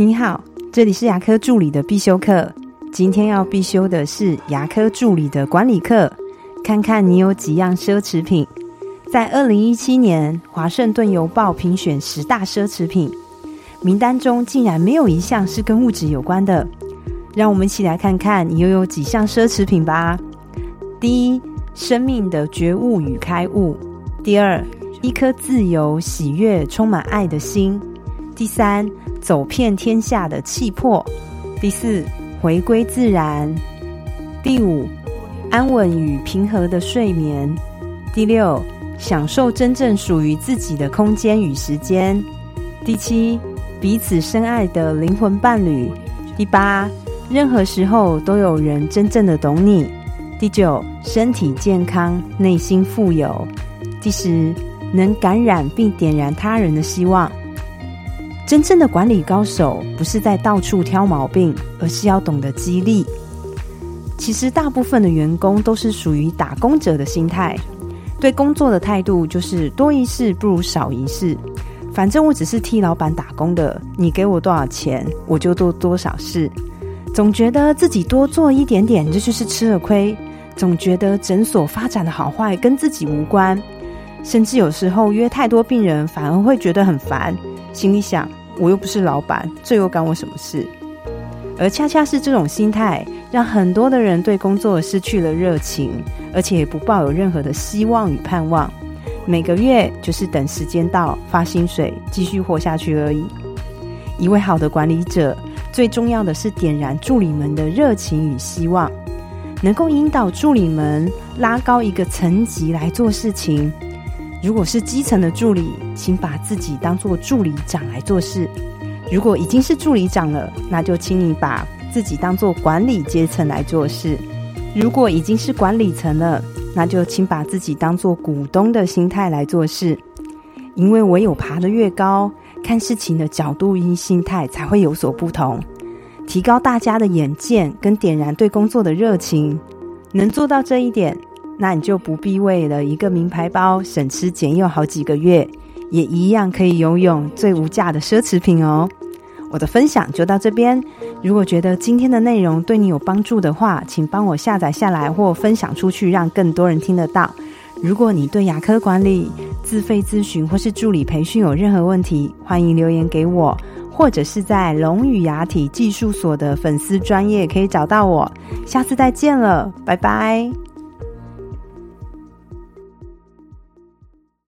你好，这里是牙科助理的必修课。今天要必修的是牙科助理的管理课，看看你有几样奢侈品。在二零一七年，华盛顿邮报评选十大奢侈品，名单中竟然没有一项是跟物质有关的。让我们一起来看看你又有几项奢侈品吧。第一，生命的觉悟与开悟；第二，一颗自由、喜悦、充满爱的心；第三。走遍天下的气魄。第四，回归自然。第五，安稳与平和的睡眠。第六，享受真正属于自己的空间与时间。第七，彼此深爱的灵魂伴侣。第八，任何时候都有人真正的懂你。第九，身体健康，内心富有。第十，能感染并点燃他人的希望。真正的管理高手不是在到处挑毛病，而是要懂得激励。其实大部分的员工都是属于打工者的心态，对工作的态度就是多一事不如少一事。反正我只是替老板打工的，你给我多少钱，我就做多少事。总觉得自己多做一点点，这就是吃了亏。总觉得诊所发展的好坏跟自己无关，甚至有时候约太多病人，反而会觉得很烦。心里想。我又不是老板，这又干我什么事？而恰恰是这种心态，让很多的人对工作失去了热情，而且也不抱有任何的希望与盼望。每个月就是等时间到发薪水，继续活下去而已。一位好的管理者，最重要的是点燃助理们的热情与希望，能够引导助理们拉高一个层级来做事情。如果是基层的助理，请把自己当做助理长来做事；如果已经是助理长了，那就请你把自己当做管理阶层来做事；如果已经是管理层了，那就请把自己当做股东的心态来做事。因为唯有爬得越高，看事情的角度与心态才会有所不同，提高大家的眼界跟点燃对工作的热情。能做到这一点。那你就不必为了一个名牌包省吃俭用好几个月，也一样可以拥有最无价的奢侈品哦。我的分享就到这边。如果觉得今天的内容对你有帮助的话，请帮我下载下来或分享出去，让更多人听得到。如果你对牙科管理、自费咨询或是助理培训有任何问题，欢迎留言给我，或者是在龙语牙体技术所的粉丝专业可以找到我。下次再见了，拜拜。